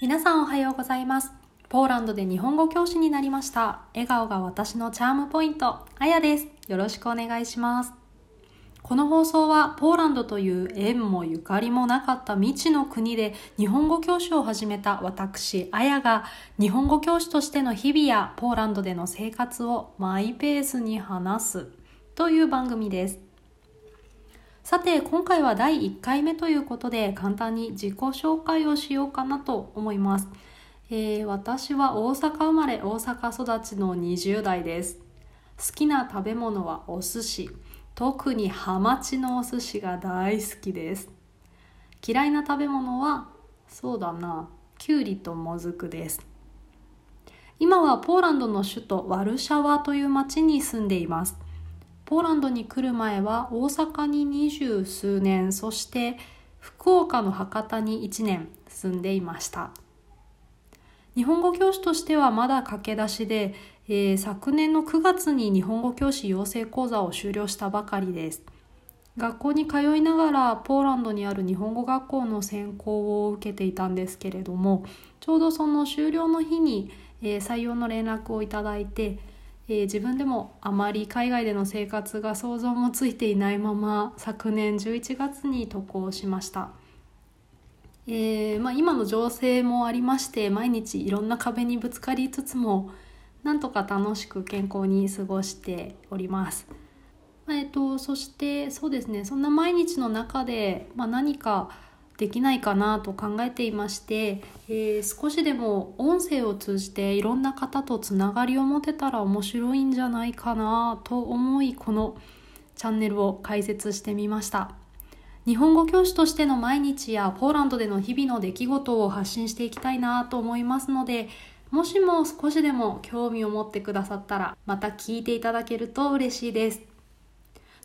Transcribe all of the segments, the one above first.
皆さんおはようございます。ポーランドで日本語教師になりました。笑顔が私のチャームポイント、あやです。よろしくお願いします。この放送はポーランドという縁もゆかりもなかった未知の国で日本語教師を始めた私、あやが日本語教師としての日々やポーランドでの生活をマイペースに話すという番組です。さて今回は第1回目ということで簡単に自己紹介をしようかなと思います、えー、私は大阪生まれ大阪育ちの20代です。好きな食べ物はお寿司。特にハマチのお寿司が大好きです。嫌いな食べ物はそうだなきゅうりともずくです。今はポーランドの首都ワルシャワという町に住んでいます。ポーランドに来る前は大阪に二十数年そして福岡の博多に1年住んでいました。日本語教師としてはまだ駆け出しで、えー、昨年の9月に日本語教師養成講座を修了したばかりです。学校に通いながらポーランドにある日本語学校の専攻を受けていたんですけれどもちょうどその修了の日に、えー、採用の連絡をいただいてえー、自分でもあまり海外での生活が想像もついていないまま昨年11月に渡航しました、えーまあ、今の情勢もありまして毎日いろんな壁にぶつかりつつもなんとか楽しく健康に過ごしております、まあ、えっと、そしてそうですねそんな毎日の中で、まあ、何かできないかなと考えていまして、えー、少しでも音声を通じていろんな方とつながりを持てたら面白いんじゃないかなと思いこのチャンネルを開設してみました。日本語教師としての毎日やポーランドでの日々の出来事を発信していきたいなと思いますのでもしも少しでも興味を持ってくださったらまた聞いていただけると嬉しいです。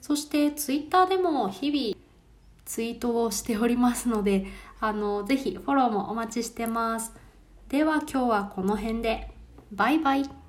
そしてツイッターでも日々ツイートをしておりますので、あの、ぜひフォローもお待ちしてます。では今日はこの辺で。バイバイ。